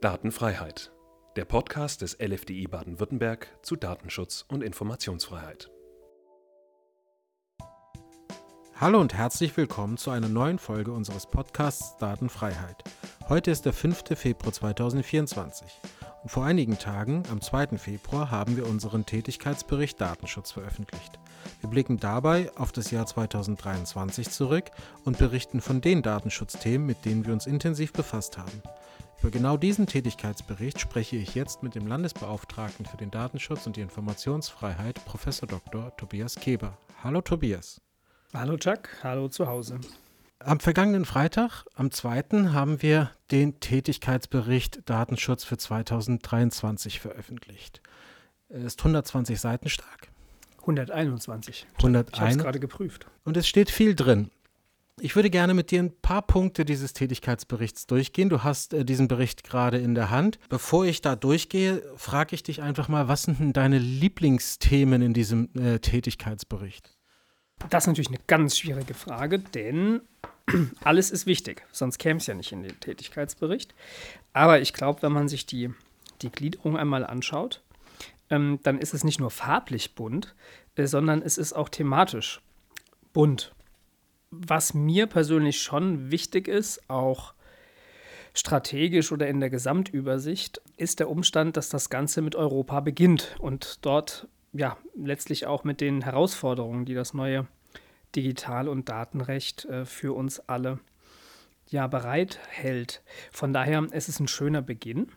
Datenfreiheit. Der Podcast des LFDI Baden-Württemberg zu Datenschutz und Informationsfreiheit. Hallo und herzlich willkommen zu einer neuen Folge unseres Podcasts Datenfreiheit. Heute ist der 5. Februar 2024 und vor einigen Tagen, am 2. Februar, haben wir unseren Tätigkeitsbericht Datenschutz veröffentlicht. Wir blicken dabei auf das Jahr 2023 zurück und berichten von den Datenschutzthemen, mit denen wir uns intensiv befasst haben. Über genau diesen Tätigkeitsbericht spreche ich jetzt mit dem Landesbeauftragten für den Datenschutz und die Informationsfreiheit, Prof. Dr. Tobias Keber. Hallo Tobias. Hallo Chuck, hallo zu Hause. Am vergangenen Freitag, am 2., haben wir den Tätigkeitsbericht Datenschutz für 2023 veröffentlicht. Er ist 120 Seiten stark. 121. 101. Ich habe es gerade geprüft. Und es steht viel drin. Ich würde gerne mit dir ein paar Punkte dieses Tätigkeitsberichts durchgehen. Du hast äh, diesen Bericht gerade in der Hand. Bevor ich da durchgehe, frage ich dich einfach mal, was sind denn deine Lieblingsthemen in diesem äh, Tätigkeitsbericht? Das ist natürlich eine ganz schwierige Frage, denn alles ist wichtig, sonst käme es ja nicht in den Tätigkeitsbericht. Aber ich glaube, wenn man sich die, die Gliederung einmal anschaut, ähm, dann ist es nicht nur farblich bunt, äh, sondern es ist auch thematisch bunt. Was mir persönlich schon wichtig ist, auch strategisch oder in der Gesamtübersicht, ist der Umstand, dass das Ganze mit Europa beginnt und dort ja letztlich auch mit den Herausforderungen, die das neue Digital- und Datenrecht äh, für uns alle ja bereithält. Von daher ist es ein schöner Beginn.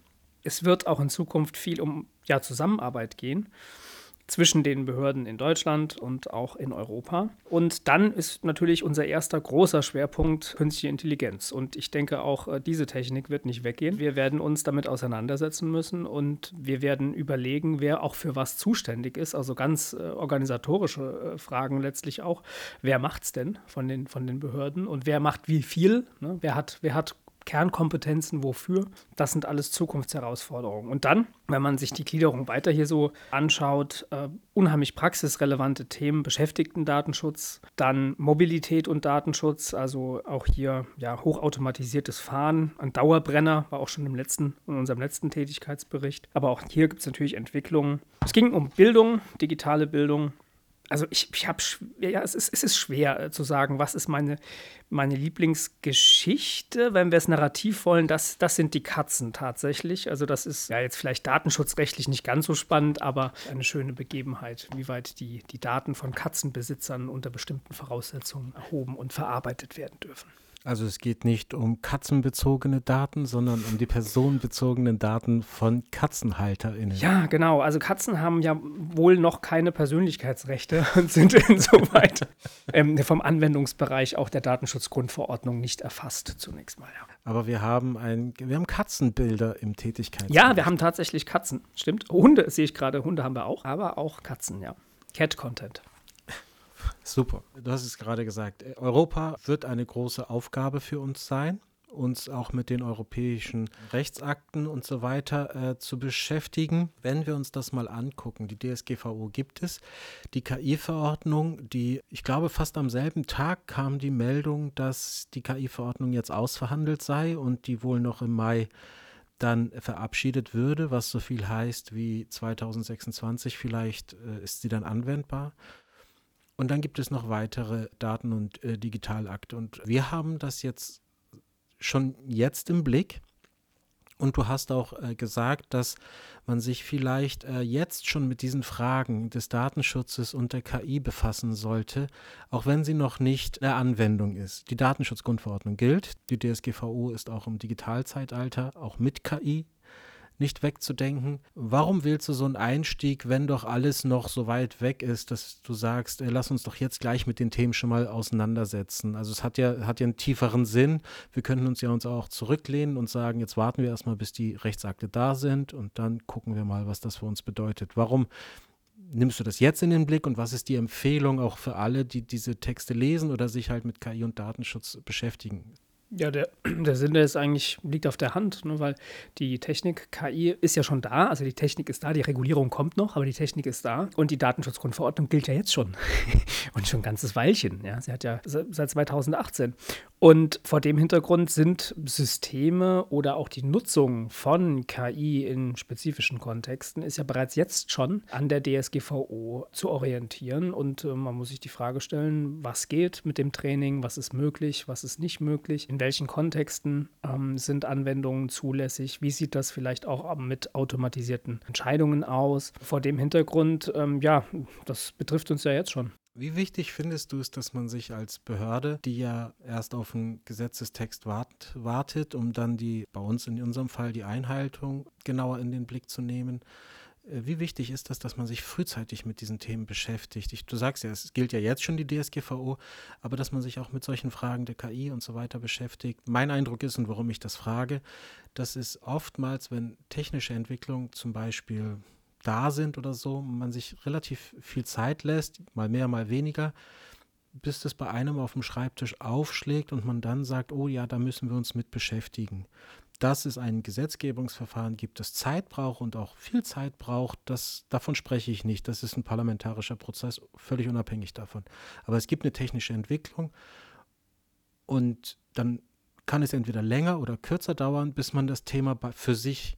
Es wird auch in Zukunft viel um ja, Zusammenarbeit gehen zwischen den Behörden in Deutschland und auch in Europa. Und dann ist natürlich unser erster großer Schwerpunkt künstliche Intelligenz. Und ich denke auch, äh, diese Technik wird nicht weggehen. Wir werden uns damit auseinandersetzen müssen und wir werden überlegen, wer auch für was zuständig ist. Also ganz äh, organisatorische äh, Fragen letztlich auch. Wer macht es denn von den, von den Behörden und wer macht wie viel? Ne? Wer, hat, wer hat Kernkompetenzen wofür. Das sind alles Zukunftsherausforderungen. Und dann, wenn man sich die Gliederung weiter hier so anschaut, äh, unheimlich praxisrelevante Themen, Beschäftigtendatenschutz, dann Mobilität und Datenschutz, also auch hier ja, hochautomatisiertes Fahren, ein Dauerbrenner, war auch schon im letzten, in unserem letzten Tätigkeitsbericht. Aber auch hier gibt es natürlich Entwicklungen. Es ging um Bildung, digitale Bildung, also ich, ich habe, ja, es ist, es ist schwer äh, zu sagen, was ist meine, meine Lieblingsgeschichte, wenn wir es narrativ wollen, das, das sind die Katzen tatsächlich. Also das ist ja jetzt vielleicht datenschutzrechtlich nicht ganz so spannend, aber eine schöne Begebenheit, wie weit die, die Daten von Katzenbesitzern unter bestimmten Voraussetzungen erhoben und verarbeitet werden dürfen. Also es geht nicht um katzenbezogene Daten, sondern um die personenbezogenen Daten von KatzenhalterInnen. Ja, genau. Also Katzen haben ja wohl noch keine Persönlichkeitsrechte und sind insoweit ähm, vom Anwendungsbereich auch der Datenschutzgrundverordnung nicht erfasst, zunächst mal. Ja. Aber wir haben ein, wir haben Katzenbilder im Tätigkeitsbereich. Ja, wir haben tatsächlich Katzen, stimmt. Hunde sehe ich gerade, Hunde haben wir auch, aber auch Katzen, ja. Cat-Content. Super. Du hast es gerade gesagt. Europa wird eine große Aufgabe für uns sein uns auch mit den europäischen Rechtsakten und so weiter äh, zu beschäftigen. Wenn wir uns das mal angucken, die DSGVO gibt es, die KI-Verordnung, die, ich glaube, fast am selben Tag kam die Meldung, dass die KI-Verordnung jetzt ausverhandelt sei und die wohl noch im Mai dann verabschiedet würde, was so viel heißt wie 2026 vielleicht äh, ist sie dann anwendbar. Und dann gibt es noch weitere Daten- und äh, Digitalakte. Und wir haben das jetzt schon jetzt im Blick. Und du hast auch äh, gesagt, dass man sich vielleicht äh, jetzt schon mit diesen Fragen des Datenschutzes und der KI befassen sollte, auch wenn sie noch nicht eine Anwendung ist. Die Datenschutzgrundverordnung gilt. Die DSGVO ist auch im Digitalzeitalter, auch mit KI nicht wegzudenken. Warum willst du so einen Einstieg, wenn doch alles noch so weit weg ist, dass du sagst, ey, lass uns doch jetzt gleich mit den Themen schon mal auseinandersetzen? Also es hat ja, hat ja einen tieferen Sinn. Wir könnten uns ja uns auch zurücklehnen und sagen, jetzt warten wir erstmal, bis die Rechtsakte da sind und dann gucken wir mal, was das für uns bedeutet. Warum nimmst du das jetzt in den Blick und was ist die Empfehlung auch für alle, die diese Texte lesen oder sich halt mit KI und Datenschutz beschäftigen? Ja, der, der Sinn der ist eigentlich, liegt auf der Hand, ne, weil die Technik, KI ist ja schon da, also die Technik ist da, die Regulierung kommt noch, aber die Technik ist da. Und die Datenschutzgrundverordnung gilt ja jetzt schon. Und schon ein ganzes Weilchen, ja, sie hat ja seit 2018 Und vor dem Hintergrund sind Systeme oder auch die Nutzung von KI in spezifischen Kontexten ist ja bereits jetzt schon an der DSGVO zu orientieren. Und äh, man muss sich die Frage stellen, was geht mit dem Training, was ist möglich, was ist nicht möglich, in welchen Kontexten ähm, sind Anwendungen zulässig, wie sieht das vielleicht auch mit automatisierten Entscheidungen aus. Vor dem Hintergrund, ähm, ja, das betrifft uns ja jetzt schon. Wie wichtig findest du es, dass man sich als Behörde, die ja erst auf einen Gesetzestext wart, wartet, um dann die, bei uns in unserem Fall, die Einhaltung genauer in den Blick zu nehmen, äh, wie wichtig ist das, dass man sich frühzeitig mit diesen Themen beschäftigt? Ich, du sagst ja, es gilt ja jetzt schon die DSGVO, aber dass man sich auch mit solchen Fragen der KI und so weiter beschäftigt. Mein Eindruck ist, und warum ich das frage, dass es oftmals, wenn technische Entwicklung zum Beispiel da sind oder so, man sich relativ viel Zeit lässt, mal mehr, mal weniger, bis das bei einem auf dem Schreibtisch aufschlägt und man dann sagt, oh ja, da müssen wir uns mit beschäftigen. Dass es ein Gesetzgebungsverfahren gibt, das Zeit braucht und auch viel Zeit braucht, das, davon spreche ich nicht. Das ist ein parlamentarischer Prozess, völlig unabhängig davon. Aber es gibt eine technische Entwicklung und dann kann es entweder länger oder kürzer dauern, bis man das Thema für sich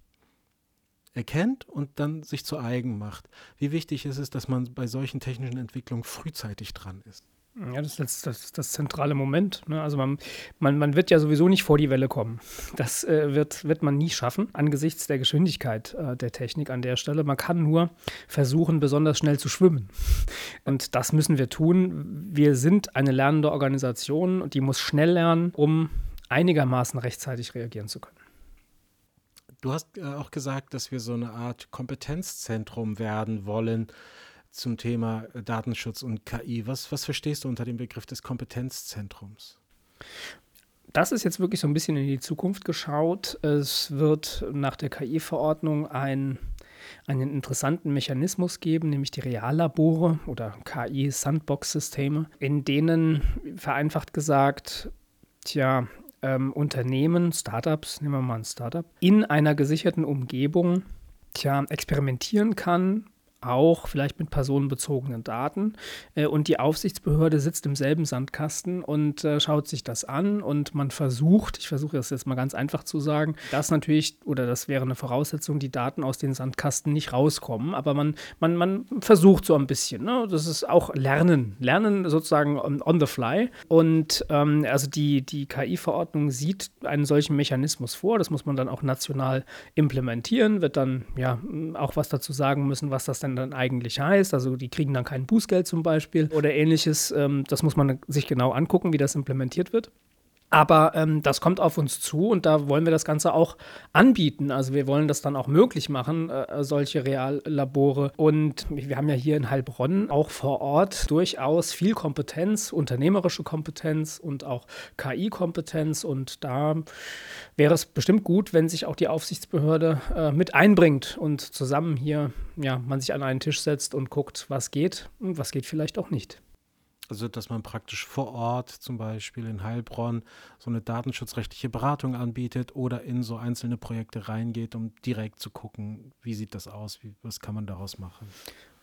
erkennt und dann sich zu eigen macht. Wie wichtig ist es, dass man bei solchen technischen Entwicklungen frühzeitig dran ist? Ja, das ist das, das, das zentrale Moment. Ne? Also man, man, man wird ja sowieso nicht vor die Welle kommen. Das äh, wird, wird man nie schaffen, angesichts der Geschwindigkeit äh, der Technik an der Stelle. Man kann nur versuchen, besonders schnell zu schwimmen. Und das müssen wir tun. Wir sind eine lernende Organisation und die muss schnell lernen, um einigermaßen rechtzeitig reagieren zu können. Du hast äh, auch gesagt, dass wir so eine Art Kompetenzzentrum werden wollen zum Thema äh, Datenschutz und KI. Was, was verstehst du unter dem Begriff des Kompetenzzentrums? Das ist jetzt wirklich so ein bisschen in die Zukunft geschaut. Es wird nach der KI-Verordnung ein einen interessanten Mechanismus geben, nämlich die Reallabore oder KI-Sandbox-Systeme, in denen vereinfacht gesagt, tja, ähm, Unternehmen, Startups, nehmen wir mal ein Startup, in einer gesicherten Umgebung tja, experimentieren kann auch vielleicht mit personenbezogenen Daten. Äh, und die Aufsichtsbehörde sitzt im selben Sandkasten und äh, schaut sich das an und man versucht, ich versuche das jetzt mal ganz einfach zu sagen, dass natürlich, oder das wäre eine Voraussetzung, die Daten aus den Sandkasten nicht rauskommen, aber man, man, man versucht so ein bisschen. Ne? Das ist auch Lernen, Lernen sozusagen on, on the fly. Und ähm, also die, die KI-Verordnung sieht einen solchen Mechanismus vor, das muss man dann auch national implementieren, wird dann ja auch was dazu sagen müssen, was das denn dann eigentlich heißt. Also die kriegen dann kein Bußgeld zum Beispiel oder ähnliches. Ähm, das muss man sich genau angucken, wie das implementiert wird. Aber ähm, das kommt auf uns zu und da wollen wir das Ganze auch anbieten. Also wir wollen das dann auch möglich machen, äh, solche Reallabore. Und wir haben ja hier in Heilbronn auch vor Ort durchaus viel Kompetenz, unternehmerische Kompetenz und auch KI-Kompetenz. Und da wäre es bestimmt gut, wenn sich auch die Aufsichtsbehörde äh, mit einbringt und zusammen hier ja, man sich an einen Tisch setzt und guckt, was geht und was geht vielleicht auch nicht. Also, dass man praktisch vor Ort, zum Beispiel in Heilbronn, so eine datenschutzrechtliche Beratung anbietet oder in so einzelne Projekte reingeht, um direkt zu gucken, wie sieht das aus, wie, was kann man daraus machen.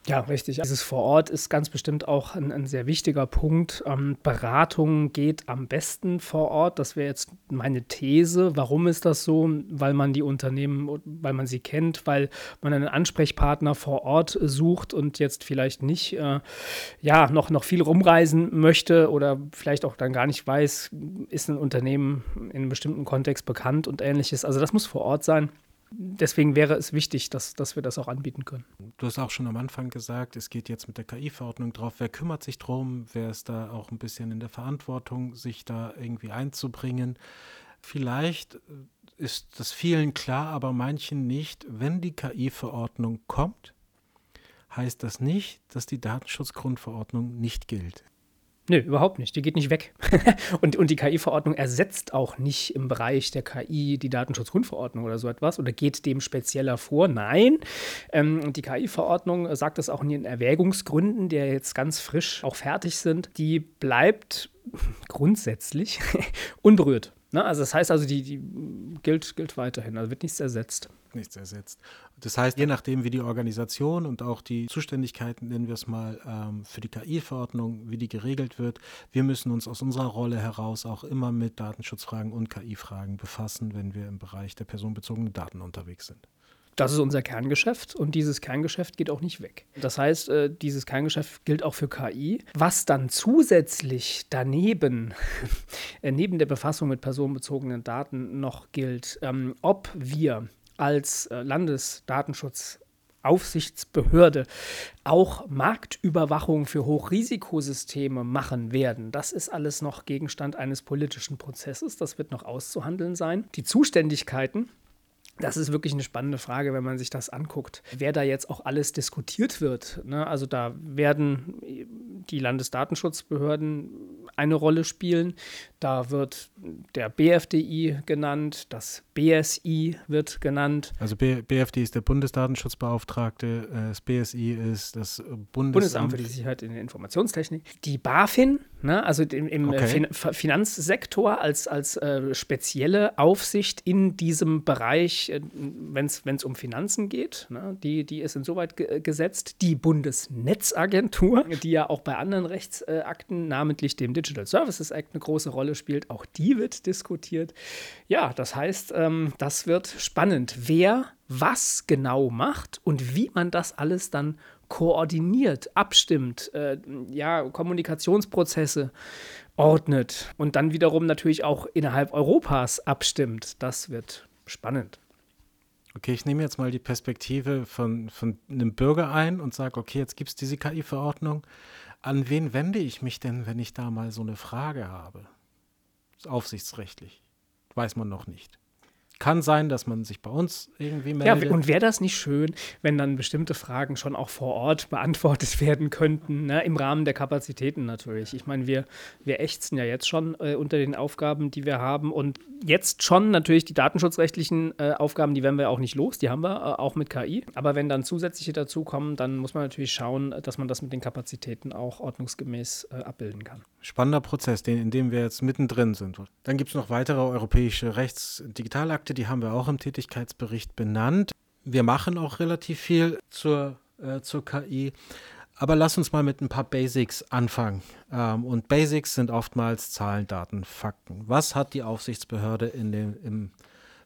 Ja, richtig. Dieses vor Ort ist ganz bestimmt auch ein, ein sehr wichtiger Punkt. Ähm, Beratung geht am besten vor Ort. Das wäre jetzt meine These. Warum ist das so? Weil man die Unternehmen, weil man sie kennt, weil man einen Ansprechpartner vor Ort sucht und jetzt vielleicht nicht äh, ja, noch, noch viel rumreisen möchte oder vielleicht auch dann gar nicht weiß, ist ein Unternehmen in einem bestimmten Kontext bekannt und ähnliches. Also das muss vor Ort sein deswegen wäre es wichtig, dass, dass wir das auch anbieten können. Du hast auch schon am Anfang gesagt, es geht jetzt mit der KI-Verordnung drauf. Wer kümmert sich drum? Wer ist da auch ein bisschen in der Verantwortung, sich da irgendwie einzubringen? Vielleicht ist das vielen klar, aber manchen nicht. Wenn die KI-Verordnung kommt, heißt das nicht, dass die Datenschutzgrundverordnung nicht gilt. Nö, überhaupt nicht. Die geht nicht weg. und, und die KI-Verordnung ersetzt auch nicht im Bereich der KI die Datenschutzgrundverordnung oder so etwas oder geht dem spezieller vor. Nein, ähm, die KI-Verordnung sagt das auch in ihren Erwägungsgründen, die jetzt ganz frisch auch fertig sind. Die bleibt grundsätzlich unberührt. Ne? Also das heißt also, die, die gilt, gilt weiterhin, also wird nichts ersetzt. Nichts ersetzt. Das heißt, je nachdem, wie die Organisation und auch die Zuständigkeiten, nennen wir es mal, ähm, für die KI-Verordnung, wie die geregelt wird, wir müssen uns aus unserer Rolle heraus auch immer mit Datenschutzfragen und KI-Fragen befassen, wenn wir im Bereich der personenbezogenen Daten unterwegs sind. Das ist unser Kerngeschäft und dieses Kerngeschäft geht auch nicht weg. Das heißt, äh, dieses Kerngeschäft gilt auch für KI. Was dann zusätzlich daneben, äh, neben der Befassung mit personenbezogenen Daten noch gilt, ähm, ob wir als äh, Landesdatenschutzaufsichtsbehörde auch Marktüberwachung für Hochrisikosysteme machen werden. Das ist alles noch Gegenstand eines politischen Prozesses. Das wird noch auszuhandeln sein. Die Zuständigkeiten das ist wirklich eine spannende Frage, wenn man sich das anguckt, wer da jetzt auch alles diskutiert wird. Ne? Also da werden die Landesdatenschutzbehörden eine Rolle spielen. Da wird der BFDI genannt, das BSI wird genannt. Also B BFDI ist der Bundesdatenschutzbeauftragte, äh, das BSI ist das Bundesamt, Bundesamt für die Sicherheit in der Informationstechnik. Die BaFin, ne? also im, im okay. fin Finanzsektor als, als äh, spezielle Aufsicht in diesem Bereich, äh, wenn es um Finanzen geht, ne? die, die ist insoweit ge gesetzt. Die Bundesnetzagentur, die ja auch bei anderen Rechtsakten, namentlich dem Digital Services Act, eine große Rolle spielt, auch die wird diskutiert. Ja, das heißt, ähm, das wird spannend, wer was genau macht und wie man das alles dann koordiniert, abstimmt, äh, ja, Kommunikationsprozesse ordnet und dann wiederum natürlich auch innerhalb Europas abstimmt. Das wird spannend. Okay, ich nehme jetzt mal die Perspektive von, von einem Bürger ein und sage, okay, jetzt gibt es diese KI-Verordnung. An wen wende ich mich denn, wenn ich da mal so eine Frage habe? Aufsichtsrechtlich. Weiß man noch nicht kann sein, dass man sich bei uns irgendwie meldet. Ja, und wäre das nicht schön, wenn dann bestimmte Fragen schon auch vor Ort beantwortet werden könnten, ne? im Rahmen der Kapazitäten natürlich. Ich meine, wir, wir ächzen ja jetzt schon äh, unter den Aufgaben, die wir haben und jetzt schon natürlich die datenschutzrechtlichen äh, Aufgaben, die werden wir auch nicht los, die haben wir äh, auch mit KI. Aber wenn dann zusätzliche dazukommen, dann muss man natürlich schauen, dass man das mit den Kapazitäten auch ordnungsgemäß äh, abbilden kann. Spannender Prozess, den, in dem wir jetzt mittendrin sind. Dann gibt es noch weitere europäische Rechtsdigitalakte, die haben wir auch im Tätigkeitsbericht benannt. Wir machen auch relativ viel zur, äh, zur KI. Aber lass uns mal mit ein paar Basics anfangen. Ähm, und Basics sind oftmals Zahlen, Daten, Fakten. Was hat die Aufsichtsbehörde in dem, im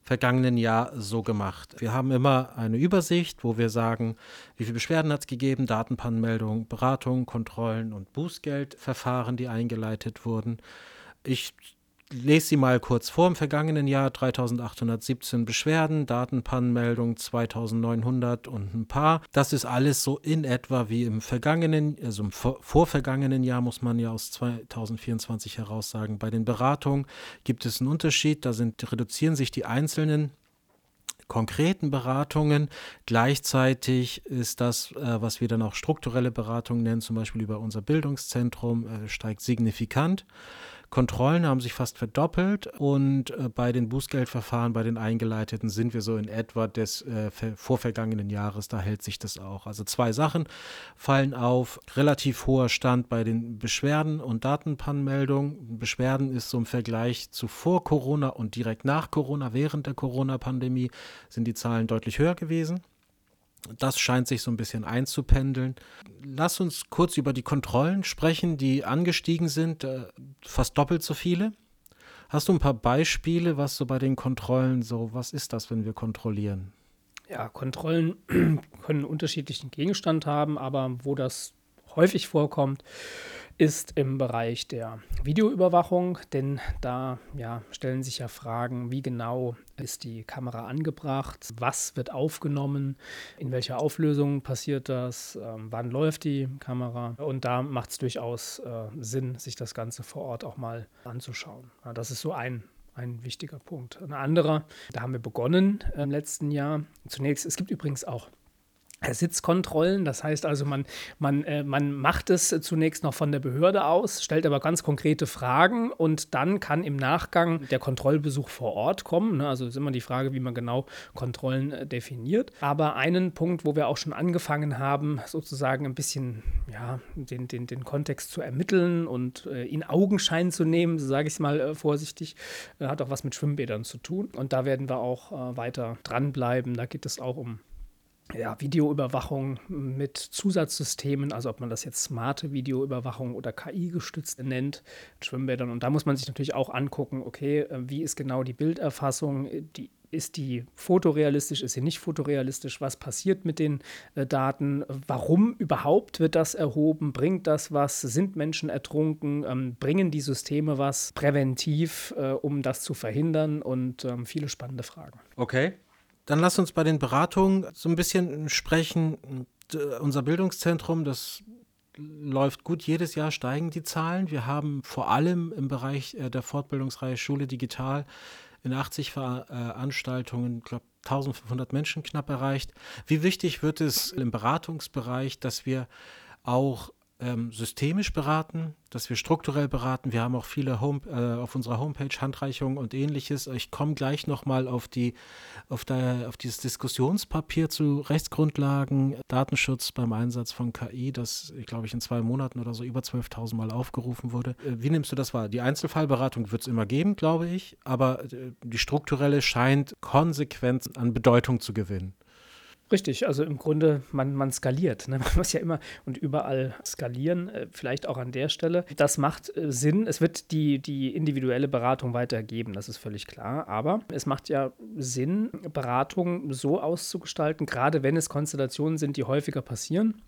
vergangenen Jahr so gemacht. Wir haben immer eine Übersicht, wo wir sagen, wie viele Beschwerden hat es gegeben, Datenpannmeldungen, Beratungen, Kontrollen und Bußgeldverfahren, die eingeleitet wurden. Ich lese sie mal kurz vor. Im vergangenen Jahr 3817 Beschwerden, Datenpannmeldungen 2900 und ein paar. Das ist alles so in etwa wie im vergangenen, also im vorvergangenen Jahr, muss man ja aus 2024 heraus sagen. Bei den Beratungen gibt es einen Unterschied. Da sind, reduzieren sich die einzelnen konkreten Beratungen. Gleichzeitig ist das, äh, was wir dann auch strukturelle Beratungen nennen, zum Beispiel über unser Bildungszentrum, äh, steigt signifikant. Kontrollen haben sich fast verdoppelt und äh, bei den Bußgeldverfahren, bei den eingeleiteten sind wir so in etwa des äh, vorvergangenen Jahres, da hält sich das auch. Also zwei Sachen fallen auf, relativ hoher Stand bei den Beschwerden und Datenpannmeldungen. Beschwerden ist so im Vergleich zu vor Corona und direkt nach Corona, während der Corona-Pandemie sind die Zahlen deutlich höher gewesen. Das scheint sich so ein bisschen einzupendeln. Lass uns kurz über die Kontrollen sprechen, die angestiegen sind, äh, fast doppelt so viele. Hast du ein paar Beispiele, was so bei den Kontrollen so, was ist das, wenn wir kontrollieren? Ja, Kontrollen können unterschiedlichen Gegenstand haben, aber wo das häufig vorkommt, ist im Bereich der Videoüberwachung, denn da ja, stellen sich ja Fragen, wie genau ist die Kamera angebracht, was wird aufgenommen, in welcher Auflösung passiert das, ähm, wann läuft die Kamera. Und da macht es durchaus äh, Sinn, sich das Ganze vor Ort auch mal anzuschauen. Das ist so ein ein wichtiger Punkt. Ein anderer, da haben wir begonnen im letzten Jahr. Zunächst, es gibt übrigens auch Sitzkontrollen. Das heißt also, man, man, äh, man macht es zunächst noch von der Behörde aus, stellt aber ganz konkrete Fragen und dann kann im Nachgang der Kontrollbesuch vor Ort kommen. Ne? Also ist immer die Frage, wie man genau Kontrollen äh, definiert. Aber einen Punkt, wo wir auch schon angefangen haben, sozusagen ein bisschen ja, den, den, den Kontext zu ermitteln und äh, in Augenschein zu nehmen, so sage ich es mal äh, vorsichtig, äh, hat auch was mit Schwimmbädern zu tun. Und da werden wir auch äh, weiter dranbleiben. Da geht es auch um ja, Videoüberwachung mit Zusatzsystemen, also ob man das jetzt smarte Videoüberwachung oder KI-gestützt nennt, Schwimmbädern. Und da muss man sich natürlich auch angucken, okay, äh, wie ist genau die Bilderfassung, die, ist die fotorealistisch, ist sie nicht fotorealistisch, was passiert mit den äh, Daten, warum überhaupt wird das erhoben, bringt das was, sind Menschen ertrunken, ähm, bringen die Systeme was präventiv, äh, um das zu verhindern? Und ähm, viele spannende Fragen. Okay. Dann lass uns bei den Beratungen so ein bisschen sprechen. Unser Bildungszentrum, das läuft gut. Jedes Jahr steigen die Zahlen. Wir haben vor allem im Bereich äh, der Fortbildungsreihe Schule Digital in 80 Veranstaltungen, glaube, 1500 Menschen knapp erreicht. Wie wichtig wird es im Beratungsbereich, dass wir auch ähm, systemisch beraten, dass wir strukturell beraten. Wir haben auch viele Home, äh, auf unserer Homepage Handreichungen und ähnliches. Ich komme gleich nochmal auf, die, auf, auf dieses Diskussionspapier zu Rechtsgrundlagen, Datenschutz beim Einsatz von KI, das, ich glaube ich, in zwei Monaten oder so über 12.000 Mal aufgerufen wurde. Äh, wie nimmst du das wahr? Die Einzelfallberatung wird es immer geben, glaube ich, aber äh, die strukturelle scheint konsequent an Bedeutung zu gewinnen. Richtig, also im Grunde, man, man skaliert. Ne? Man muss ja immer und überall skalieren, äh, vielleicht auch an der Stelle. Das macht äh, Sinn. Es wird die, die individuelle Beratung weitergeben, das ist völlig klar. Aber es macht ja Sinn, Beratung so auszugestalten, gerade wenn es Konstellationen sind, die häufiger passieren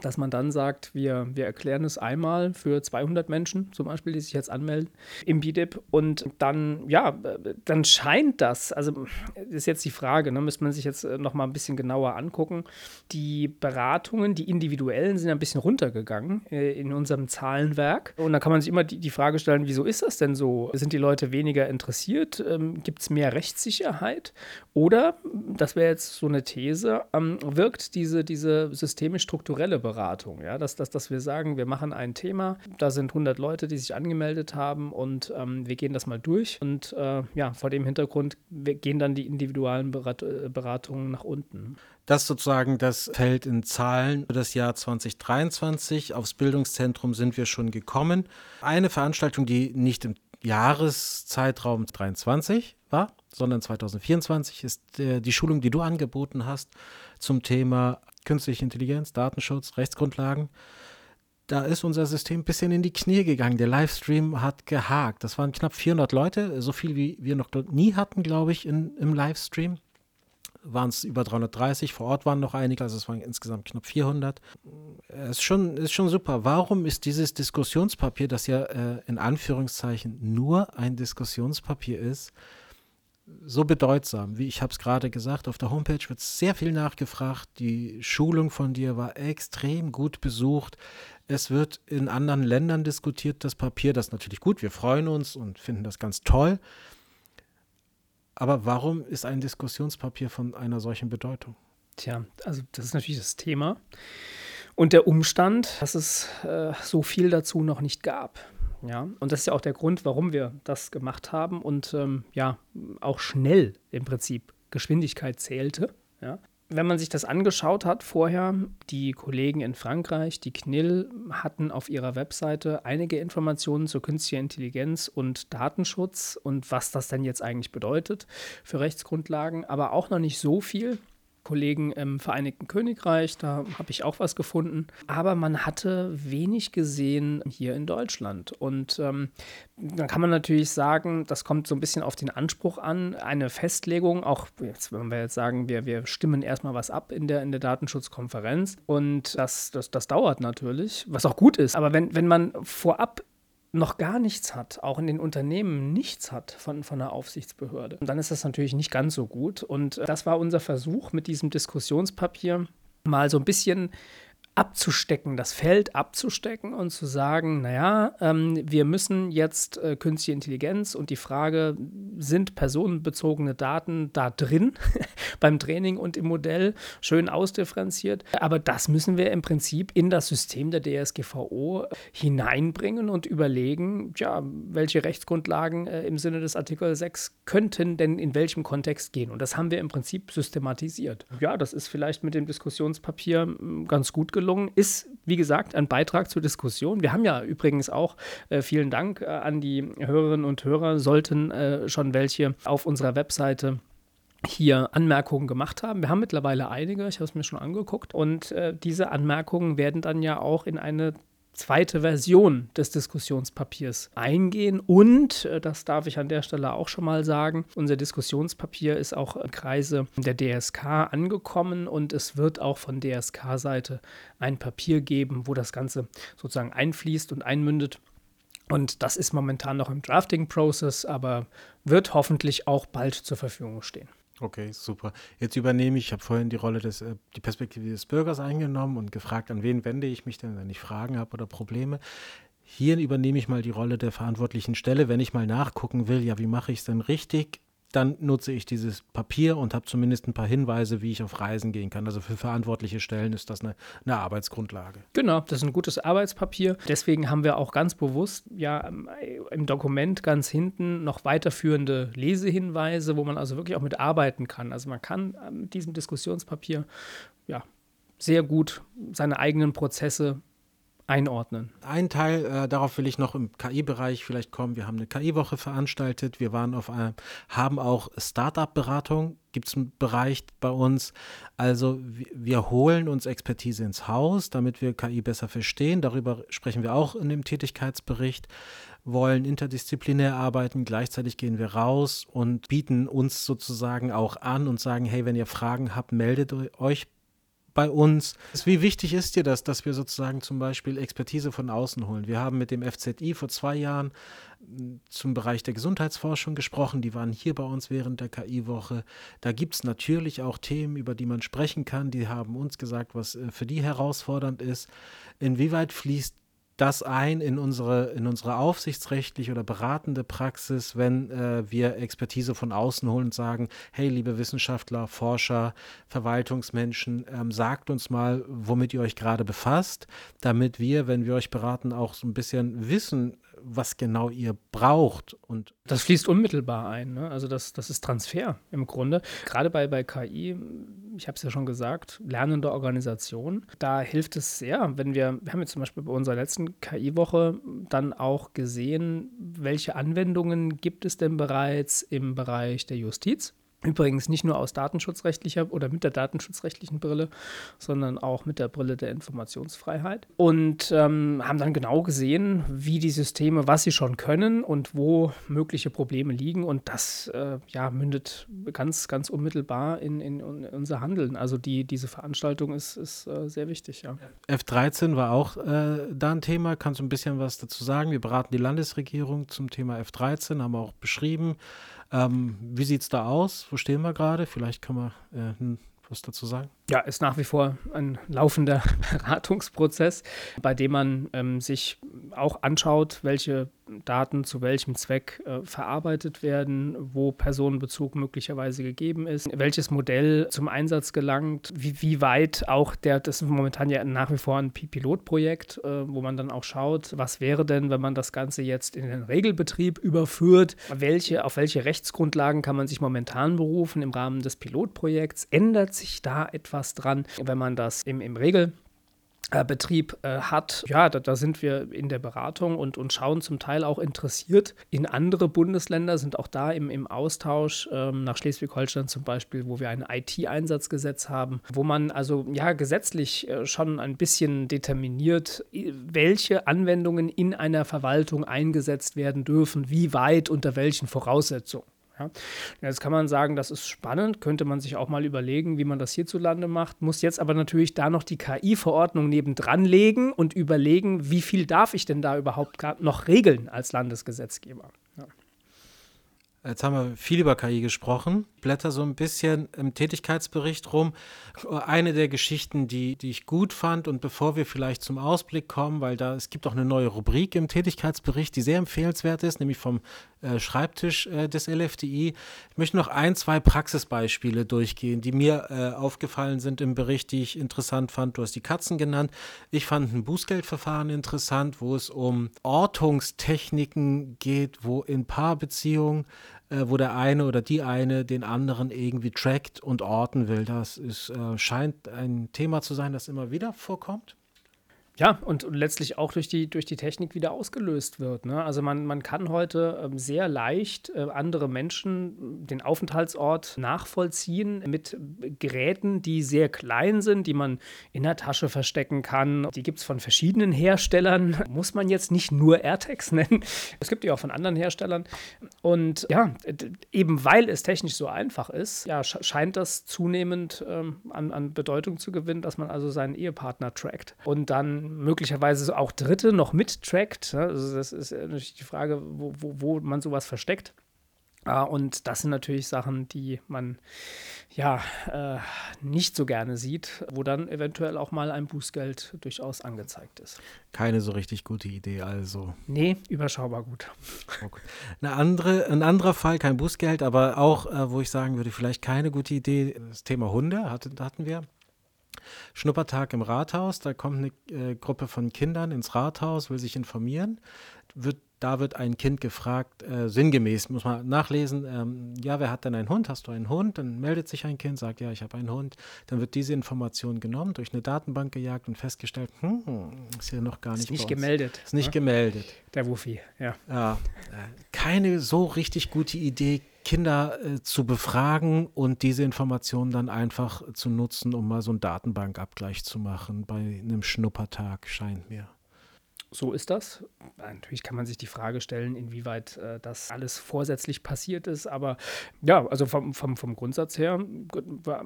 dass man dann sagt, wir, wir erklären es einmal für 200 Menschen zum Beispiel, die sich jetzt anmelden im BDIP und dann, ja, dann scheint das, also ist jetzt die Frage, ne, müsste man sich jetzt äh, noch mal ein bisschen genauer angucken. Die Beratungen, die individuellen sind ein bisschen runtergegangen äh, in unserem Zahlenwerk und da kann man sich immer die, die Frage stellen, wieso ist das denn so? Sind die Leute weniger interessiert? Ähm, Gibt es mehr Rechtssicherheit? Oder, das wäre jetzt so eine These, ähm, wirkt diese, diese systemisch-strukturelle Beratung. Ja? Dass, dass, dass wir sagen, wir machen ein Thema, da sind 100 Leute, die sich angemeldet haben und ähm, wir gehen das mal durch. Und äh, ja, vor dem Hintergrund gehen dann die individuellen Berat äh, Beratungen nach unten. Das sozusagen das fällt in Zahlen für das Jahr 2023. Aufs Bildungszentrum sind wir schon gekommen. Eine Veranstaltung, die nicht im Jahreszeitraum 23 war, sondern 2024 ist äh, die Schulung, die du angeboten hast zum Thema künstliche Intelligenz, Datenschutz, Rechtsgrundlagen. Da ist unser System ein bisschen in die Knie gegangen. Der Livestream hat gehakt. Das waren knapp 400 Leute, so viel wie wir noch nie hatten, glaube ich, in, im Livestream. Waren es über 330, vor Ort waren noch einige, also es waren insgesamt knapp 400. Es ist schon, ist schon super. Warum ist dieses Diskussionspapier, das ja äh, in Anführungszeichen nur ein Diskussionspapier ist, so bedeutsam, wie ich habe es gerade gesagt. Auf der Homepage wird sehr viel nachgefragt. Die Schulung von dir war extrem gut besucht. Es wird in anderen Ländern diskutiert, das Papier. Das ist natürlich gut. Wir freuen uns und finden das ganz toll. Aber warum ist ein Diskussionspapier von einer solchen Bedeutung? Tja, also das ist natürlich das Thema. Und der Umstand, dass es äh, so viel dazu noch nicht gab. Ja, und das ist ja auch der Grund, warum wir das gemacht haben und ähm, ja, auch schnell im Prinzip Geschwindigkeit zählte. Ja. Wenn man sich das angeschaut hat vorher, die Kollegen in Frankreich, die CNIL, hatten auf ihrer Webseite einige Informationen zur künstlicher Intelligenz und Datenschutz und was das denn jetzt eigentlich bedeutet für Rechtsgrundlagen, aber auch noch nicht so viel. Kollegen im Vereinigten Königreich, da habe ich auch was gefunden. Aber man hatte wenig gesehen hier in Deutschland. Und ähm, dann kann man natürlich sagen, das kommt so ein bisschen auf den Anspruch an, eine Festlegung, auch jetzt, wenn wir jetzt sagen, wir, wir stimmen erstmal was ab in der, in der Datenschutzkonferenz. Und das, das, das dauert natürlich, was auch gut ist. Aber wenn, wenn man vorab noch gar nichts hat, auch in den Unternehmen nichts hat von, von einer Aufsichtsbehörde, dann ist das natürlich nicht ganz so gut. Und das war unser Versuch mit diesem Diskussionspapier, mal so ein bisschen abzustecken, das Feld abzustecken und zu sagen, naja, ähm, wir müssen jetzt äh, künstliche Intelligenz und die Frage, sind personenbezogene Daten da drin beim Training und im Modell schön ausdifferenziert. Aber das müssen wir im Prinzip in das System der DSGVO hineinbringen und überlegen, ja, welche Rechtsgrundlagen äh, im Sinne des Artikel 6 könnten denn in welchem Kontext gehen. Und das haben wir im Prinzip systematisiert. Ja, das ist vielleicht mit dem Diskussionspapier hm, ganz gut gelungen. Ist, wie gesagt, ein Beitrag zur Diskussion. Wir haben ja übrigens auch, äh, vielen Dank äh, an die Hörerinnen und Hörer, sollten äh, schon welche auf unserer Webseite hier Anmerkungen gemacht haben. Wir haben mittlerweile einige, ich habe es mir schon angeguckt. Und äh, diese Anmerkungen werden dann ja auch in eine zweite Version des Diskussionspapiers eingehen. Und, äh, das darf ich an der Stelle auch schon mal sagen, unser Diskussionspapier ist auch im Kreise der DSK angekommen und es wird auch von DSK-Seite ein Papier geben, wo das Ganze sozusagen einfließt und einmündet. Und das ist momentan noch im Drafting-Prozess, aber wird hoffentlich auch bald zur Verfügung stehen. Okay, super. Jetzt übernehme ich, ich habe vorhin die Rolle des, äh, die Perspektive des Bürgers eingenommen und gefragt, an wen wende ich mich denn, wenn ich Fragen habe oder Probleme. Hier übernehme ich mal die Rolle der verantwortlichen Stelle, wenn ich mal nachgucken will, ja, wie mache ich es denn richtig? Dann nutze ich dieses Papier und habe zumindest ein paar Hinweise, wie ich auf Reisen gehen kann. Also für verantwortliche Stellen ist das eine, eine, Arbeitsgrundlage. Genau, das ist ein gutes Arbeitspapier. Deswegen haben wir auch ganz bewusst ja im Dokument ganz hinten noch weiterführende Lesehinweise, wo man also wirklich auch mit arbeiten kann. Also man kann mit diesem Diskussionspapier ja sehr gut seine eigenen Prozesse einordnen? Ein Teil, äh, darauf will ich noch im KI-Bereich vielleicht kommen. Wir haben eine KI-Woche veranstaltet. Wir waren auf einem, haben auch Startup-Beratung, gibt es einen Bereich bei uns. Also wir holen uns Expertise ins Haus, damit wir KI besser verstehen. Darüber sprechen wir auch in dem Tätigkeitsbericht wollen interdisziplinär arbeiten, gleichzeitig gehen wir raus und bieten uns sozusagen auch an und sagen, hey, wenn ihr Fragen habt, meldet euch bei uns. Wie wichtig ist dir das, dass wir sozusagen zum Beispiel Expertise von außen holen? Wir haben mit dem FZI vor zwei Jahren hm, zum Bereich der Gesundheitsforschung gesprochen. Die waren hier bei uns während der KI-Woche. Da gibt es natürlich auch Themen, über die man sprechen kann. Die haben uns gesagt, was äh, für die herausfordernd ist. Inwieweit fließt das ein in unsere, in unsere aufsichtsrechtliche oder beratende Praxis, wenn äh, wir Expertise von außen holen und sagen, hey, liebe Wissenschaftler, Forscher, Verwaltungsmenschen, ähm, sagt uns mal, womit ihr euch gerade befasst, damit wir, wenn wir euch beraten, auch so ein bisschen wissen, was genau ihr braucht. Und das fließt unmittelbar ein. Ne? Also das, das ist Transfer im Grunde. Gerade bei, bei KI, ich habe es ja schon gesagt, lernende Organisation, da hilft es sehr, wenn wir, wir haben jetzt zum Beispiel bei unserer letzten KI-Woche dann auch gesehen, welche Anwendungen gibt es denn bereits im Bereich der Justiz. Übrigens nicht nur aus datenschutzrechtlicher oder mit der datenschutzrechtlichen Brille, sondern auch mit der Brille der Informationsfreiheit. Und ähm, haben dann genau gesehen, wie die Systeme, was sie schon können und wo mögliche Probleme liegen. Und das äh, ja, mündet ganz, ganz unmittelbar in, in, in, unser Handeln. Also die, diese Veranstaltung ist, ist äh, sehr wichtig. Ja. F13 war auch äh, da ein Thema. Kannst du ein bisschen was dazu sagen? Wir beraten die Landesregierung zum Thema F13, haben auch beschrieben. Ähm, wie sieht es da aus? Wo stehen wir gerade? Vielleicht kann man äh, was dazu sagen? Ja, ist nach wie vor ein laufender Beratungsprozess, bei dem man ähm, sich auch anschaut, welche Daten zu welchem Zweck äh, verarbeitet werden, wo Personenbezug möglicherweise gegeben ist, welches Modell zum Einsatz gelangt, wie, wie weit auch der, das ist momentan ja nach wie vor ein Pilotprojekt, äh, wo man dann auch schaut, was wäre denn, wenn man das Ganze jetzt in den Regelbetrieb überführt, welche, auf welche Rechtsgrundlagen kann man sich momentan berufen im Rahmen des Pilotprojekts, ändert sich da etwas dran, wenn man das im, im Regel äh, Betrieb äh, hat. Ja, da, da, sind wir in der Beratung und, und schauen zum Teil auch interessiert in andere Bundesländer, sind auch da im, im Austausch ähm, nach Schleswig-Holstein zum Beispiel, wo wir ein IT-Einsatzgesetz haben, wo man also ja gesetzlich äh, schon ein bisschen determiniert, welche Anwendungen in einer Verwaltung eingesetzt werden dürfen, wie weit, unter welchen Voraussetzungen. Ja. Jetzt kann man sagen, das ist spannend, könnte man sich auch mal überlegen, wie man das hierzulande macht, muss jetzt aber natürlich da noch die KI-Verordnung nebendran legen und überlegen, wie viel darf ich denn da überhaupt noch regeln als Landesgesetzgeber. Ja. Jetzt haben wir viel über KI gesprochen. Blätter so ein bisschen im Tätigkeitsbericht rum. Eine der Geschichten, die, die ich gut fand und bevor wir vielleicht zum Ausblick kommen, weil da es gibt auch eine neue Rubrik im Tätigkeitsbericht, die sehr empfehlenswert ist, nämlich vom äh, Schreibtisch äh, des LFDI. Ich möchte noch ein, zwei Praxisbeispiele durchgehen, die mir äh, aufgefallen sind im Bericht, die ich interessant fand. Du hast die Katzen genannt. Ich fand ein Bußgeldverfahren interessant, wo es um Ortungstechniken geht, wo in Paarbeziehungen äh, wo der eine oder die eine den anderen irgendwie trackt und orten will. Das ist, äh, scheint ein Thema zu sein, das immer wieder vorkommt. Ja, und, letztlich auch durch die, durch die Technik wieder ausgelöst wird. Ne? Also man, man kann heute ähm, sehr leicht äh, andere Menschen den Aufenthaltsort nachvollziehen mit Geräten, die sehr klein sind, die man in der Tasche verstecken kann. Die gibt es von verschiedenen Herstellern. Muss man jetzt nicht nur AirTags nennen. Es gibt die auch von anderen Herstellern. Und ja, eben weil es technisch so einfach ist, ja, scheint das zunehmend ähm, an, an Bedeutung zu gewinnen, dass man also seinen Ehepartner trackt und dann möglicherweise auch Dritte noch mittrackt. Also das ist natürlich die Frage, wo, wo, wo man sowas versteckt. Uh, und das sind natürlich Sachen, die man ja äh, nicht so gerne sieht, wo dann eventuell auch mal ein Bußgeld durchaus angezeigt ist. Keine so richtig gute Idee, also. Nee, überschaubar gut. Okay. Eine andere, ein anderer Fall, kein Bußgeld, aber auch, äh, wo ich sagen würde, vielleicht keine gute Idee, das Thema Hunde hatte, hatten wir. Schnuppertag im Rathaus, da kommt eine äh, Gruppe von Kindern ins Rathaus, will sich informieren. Wird, da wird ein Kind gefragt, äh, sinngemäß, muss man nachlesen, ähm, ja, wer hat denn einen Hund? Hast du einen Hund? Dann meldet sich ein Kind, sagt, ja, ich habe einen Hund. Dann wird diese Information genommen, durch eine Datenbank gejagt und festgestellt, hm, ist hier noch gar nicht. Ist nicht gemeldet. Ist nicht ne? gemeldet. Der Wuffi, ja. ja äh, keine so richtig gute Idee, Kinder äh, zu befragen und diese Informationen dann einfach zu nutzen, um mal so einen Datenbankabgleich zu machen bei einem Schnuppertag, scheint mir. So ist das. Natürlich kann man sich die Frage stellen, inwieweit äh, das alles vorsätzlich passiert ist. Aber ja, also vom, vom, vom Grundsatz her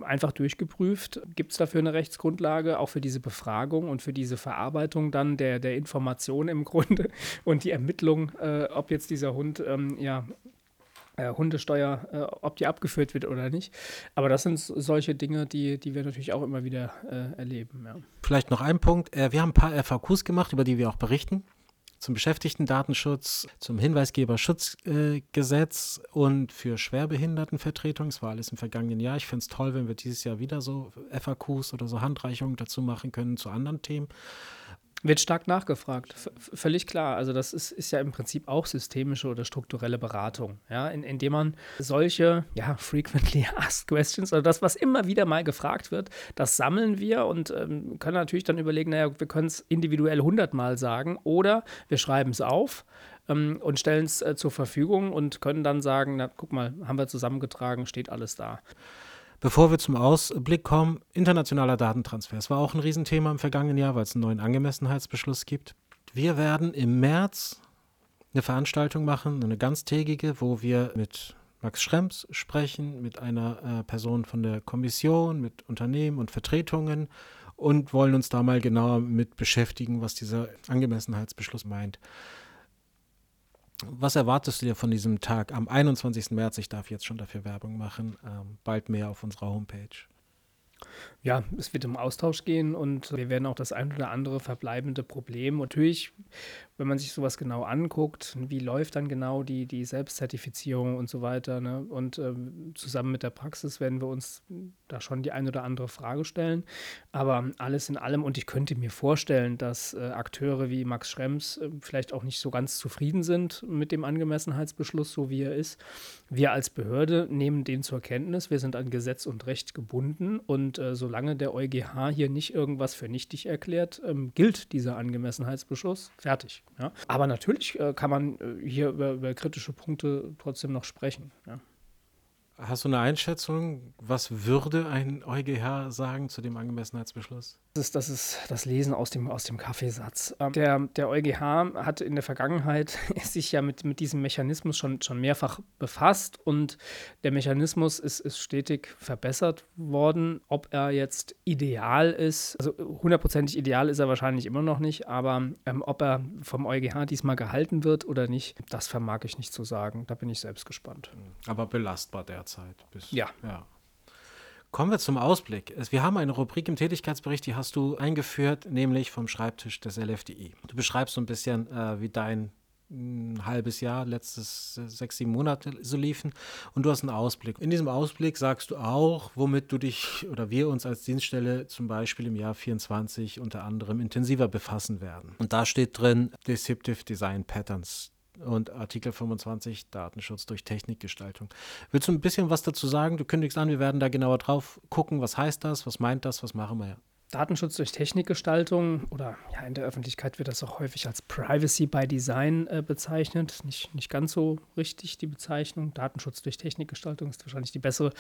einfach durchgeprüft. Gibt es dafür eine Rechtsgrundlage, auch für diese Befragung und für diese Verarbeitung dann der, der Information im Grunde und die Ermittlung, äh, ob jetzt dieser Hund ähm, ja äh, Hundesteuer, äh, ob die abgeführt wird oder nicht. Aber das sind solche Dinge, die, die wir natürlich auch immer wieder äh, erleben. Ja. Vielleicht noch ein Punkt. Äh, wir haben ein paar FAQs gemacht, über die wir auch berichten. Zum Beschäftigten-Datenschutz, zum Hinweisgeberschutzgesetz äh, und für Schwerbehindertenvertretung. Das war alles im vergangenen Jahr. Ich finde es toll, wenn wir dieses Jahr wieder so FAQs oder so Handreichungen dazu machen können zu anderen Themen. Wird stark nachgefragt, v völlig klar. Also das ist, ist ja im Prinzip auch systemische oder strukturelle Beratung, ja, in, indem man solche, ja, frequently asked questions, also das, was immer wieder mal gefragt wird, das sammeln wir und ähm, können natürlich dann überlegen, naja, wir können es individuell hundertmal sagen oder wir schreiben es auf ähm, und stellen es äh, zur Verfügung und können dann sagen, na, guck mal, haben wir zusammengetragen, steht alles da. Bevor wir zum Ausblick kommen, internationaler Datentransfer. Es war auch ein Riesenthema im vergangenen Jahr, weil es einen neuen Angemessenheitsbeschluss gibt. Wir werden im März eine Veranstaltung machen, eine ganztägige, wo wir mit Max Schrems sprechen, mit einer äh, Person von der Kommission, mit Unternehmen und Vertretungen und wollen uns da mal genauer mit beschäftigen, was dieser Angemessenheitsbeschluss meint. Was erwartest du dir von diesem Tag am 21. März? Ich darf jetzt schon dafür Werbung machen. Ähm, bald mehr auf unserer Homepage. Ja, es wird um Austausch gehen und wir werden auch das ein oder andere verbleibende Problem. Natürlich wenn man sich sowas genau anguckt, wie läuft dann genau die, die Selbstzertifizierung und so weiter. Ne? Und ähm, zusammen mit der Praxis werden wir uns da schon die ein oder andere Frage stellen. Aber alles in allem, und ich könnte mir vorstellen, dass äh, Akteure wie Max Schrems äh, vielleicht auch nicht so ganz zufrieden sind mit dem Angemessenheitsbeschluss, so wie er ist. Wir als Behörde nehmen den zur Kenntnis. Wir sind an Gesetz und Recht gebunden. Und äh, solange der EuGH hier nicht irgendwas für nichtig erklärt, ähm, gilt dieser Angemessenheitsbeschluss. Fertig. Ja? Aber natürlich äh, kann man äh, hier über, über, kritische Punkte trotzdem noch sprechen. Ja? Hast du eine Einschätzung? Was würde ein EuGH sagen zu dem Angemessenheitsbeschluss? Das ist, das ist das Lesen aus dem, aus dem Kaffeesatz. Ähm, der, der EuGH hat in der Vergangenheit sich ja mit, mit diesem Mechanismus schon, schon mehrfach befasst und der Mechanismus ist, ist stetig verbessert worden. Ob er jetzt ideal ist, also hundertprozentig ideal ist er wahrscheinlich immer noch nicht, aber ähm, ob er vom EuGH diesmal gehalten wird oder nicht, das vermag ich nicht zu sagen. Da bin ich selbst gespannt. Aber belastbar derzeit. Bis, ja. ja. Kommen wir zum Ausblick. Wir haben eine Rubrik im Tätigkeitsbericht, die hast du eingeführt, nämlich vom Schreibtisch des LFDI. Du beschreibst so ein bisschen, äh, wie dein ein hm, halbes Jahr, letztes äh, sechs, sieben Monate so liefen und du hast einen Ausblick. In diesem Ausblick sagst du auch, womit du dich oder wir uns als Dienststelle zum Beispiel im Jahr 24 unter anderem intensiver befassen werden. Und da steht drin Deceptive Design Patterns und Artikel 25 Datenschutz durch Technikgestaltung. Willst du ein bisschen was dazu sagen? Du kündigst an, wir werden da genauer drauf gucken. Was heißt das? Was meint das? Was machen wir? Datenschutz durch Technikgestaltung oder ja, in der Öffentlichkeit wird das auch häufig als Privacy by Design äh, bezeichnet. Nicht, nicht ganz so richtig die Bezeichnung. Datenschutz durch Technikgestaltung ist wahrscheinlich die bessere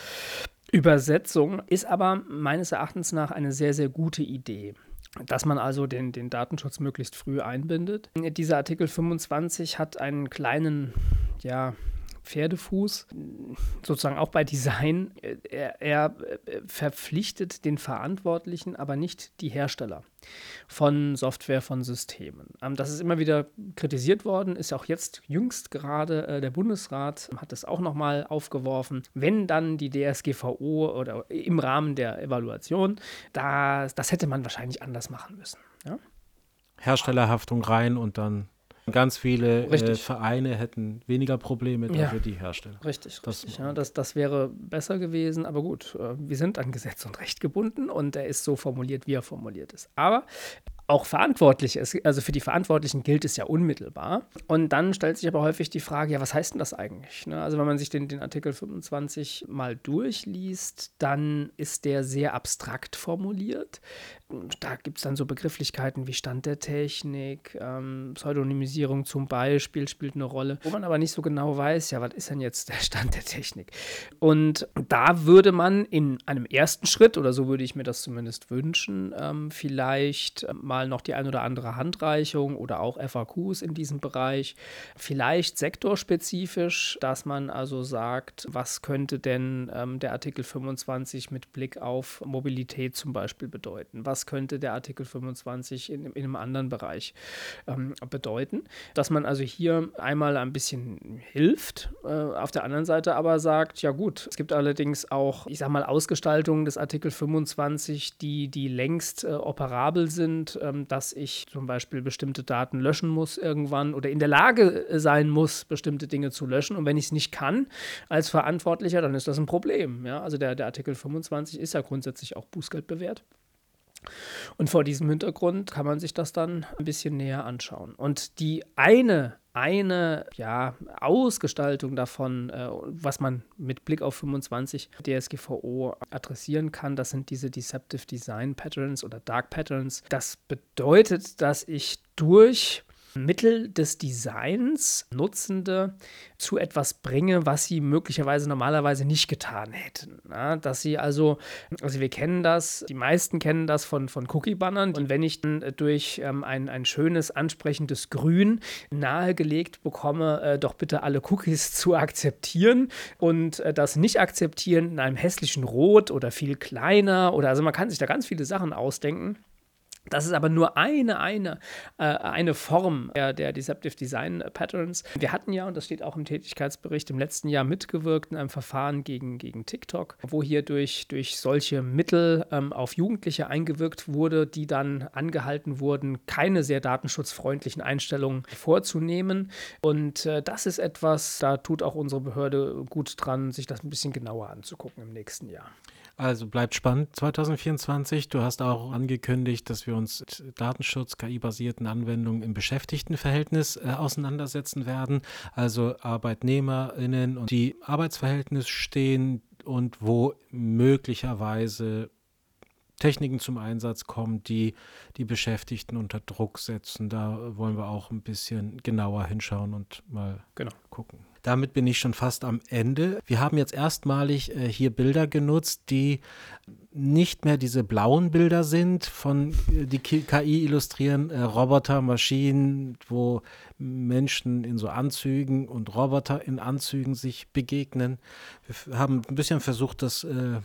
Übersetzung, ist aber meines Erachtens nach eine sehr, sehr gute Idee dass man also den, den Datenschutz möglichst früh einbindet. Dieser Artikel 25 hat einen kleinen, ja, Pferdefuß, sozusagen auch bei Design. Er, er, verpflichtet den Verantwortlichen, aber nicht die Hersteller von Software, von Systemen. Ähm, das ist immer wieder kritisiert worden, ist auch jetzt jüngst gerade äh, der Bundesrat hat das auch nochmal aufgeworfen. Wenn dann die DSGVO oder im Rahmen der Evaluation, da, das hätte man wahrscheinlich anders machen müssen. Ja? Herstellerhaftung rein und dann Ganz viele äh, Vereine hätten weniger Probleme, dafür ja. die Hersteller. Richtig, das, richtig. Ja, das, das wäre besser gewesen, aber gut, äh, wir sind an Gesetz und Recht gebunden und er ist so formuliert, wie er formuliert ist. Aber auch verantwortlich ist, also für die Verantwortlichen gilt es ja unmittelbar. Und dann stellt sich aber häufig die Frage, ja, was heißt denn das eigentlich? Ne? Also wenn man sich den, den Artikel 25 mal durchliest, dann ist der sehr abstrakt formuliert. Da gibt es dann so Begrifflichkeiten wie Stand der Technik, ähm, Pseudonymisierung zum Beispiel spielt eine Rolle, wo man aber nicht so genau weiß, ja, was ist denn jetzt der Stand der Technik? Und da würde man in einem ersten Schritt, oder so würde ich mir das zumindest wünschen, ähm, vielleicht ähm, mal noch die ein oder andere Handreichung oder auch FAQs in diesem Bereich. Vielleicht sektorspezifisch, dass man also sagt, was könnte denn ähm, der Artikel 25 mit Blick auf Mobilität zum Beispiel bedeuten? Was könnte der Artikel 25 in, in einem anderen Bereich ähm, bedeuten? Dass man also hier einmal ein bisschen hilft, äh, auf der anderen Seite aber sagt, ja gut, es gibt allerdings auch, ich sag mal, Ausgestaltungen des Artikel 25, die, die längst äh, operabel sind, ähm, dass ich zum Beispiel bestimmte Daten löschen muss irgendwann oder in der Lage äh, sein muss, bestimmte Dinge zu löschen. Und wenn ich es nicht kann als Verantwortlicher, dann ist das ein Problem. Ja? Also der, der Artikel 25 ist ja grundsätzlich auch Bußgeld bewährt. Und vor diesem Hintergrund kann man sich das dann ein bisschen näher anschauen. Und die eine eine ja, Ausgestaltung davon, äh, was man mit Blick auf 25 DSGVO adressieren kann, das sind diese Deceptive Design Patterns oder Dark Patterns. Das bedeutet, dass ich durch Mittel des Designs Nutzende zu etwas bringe, was sie möglicherweise normalerweise nicht getan hätten. Ja, dass sie also, also wir kennen das, die meisten kennen das von, von Cookie-Bannern und wenn ich dann durch ähm, ein, ein schönes, ansprechendes Grün nahegelegt bekomme, äh, doch bitte alle Cookies zu akzeptieren und äh, das nicht akzeptieren in einem hässlichen Rot oder viel kleiner oder also man kann sich da ganz viele Sachen ausdenken das ist aber nur eine, eine, äh, eine Form der, der Deceptive Design Patterns. Wir hatten ja, und das steht auch im Tätigkeitsbericht, im letzten Jahr mitgewirkt in einem Verfahren gegen, gegen TikTok, wo hier durch, durch solche Mittel ähm, auf Jugendliche eingewirkt wurde, die dann angehalten wurden, keine sehr datenschutzfreundlichen Einstellungen vorzunehmen. Und äh, das ist etwas, da tut auch unsere Behörde gut dran, sich das ein bisschen genauer anzugucken im nächsten Jahr. Also bleibt spannend 2024. Du hast auch angekündigt, dass wir uns mit Datenschutz, KI-basierten Anwendungen im Beschäftigtenverhältnis äh, auseinandersetzen werden. Also ArbeitnehmerInnen und die Arbeitsverhältnis stehen und wo möglicherweise Techniken zum Einsatz kommen, die die Beschäftigten unter Druck setzen. Da wollen wir auch ein bisschen genauer hinschauen und mal Genau. gucken. Damit bin ich schon fast am Ende. Wir haben jetzt erstmalig äh, hier Bilder genutzt, die nicht mehr diese blauen Bilder sind, von äh, die Ki- illustrieren äh, Roboter, Maschinen, wo Menschen in so Anzügen und Roboter in Anzügen sich begegnen. Wir haben ein bisschen versucht, das äh,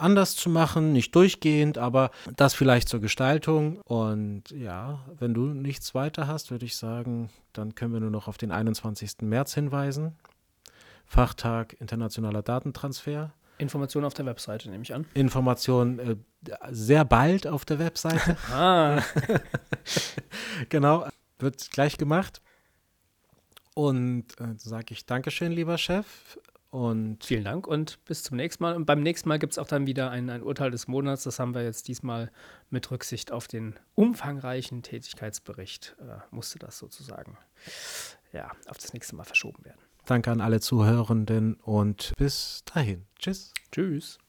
anders zu machen, nicht durchgehend, aber das vielleicht zur Gestaltung. Und ja, wenn du nichts weiter hast, würde ich sagen, dann können wir nur noch auf den 21. März hinweisen. Fachtag internationaler Datentransfer. Informationen auf der Webseite nehme ich an. Informationen äh, sehr bald auf der Webseite. Ah, genau, wird gleich gemacht. Und äh, sage ich Dankeschön, lieber Chef. Und vielen Dank und bis zum nächsten Mal. Und beim nächsten Mal gibt es auch dann wieder ein, ein Urteil des Monats. Das haben wir jetzt diesmal mit Rücksicht auf den umfangreichen Tätigkeitsbericht, äh, musste das sozusagen ja, auf das nächste Mal verschoben werden. danke an alle Zuhörenden und bis dahin. Tschüss. Tschüss.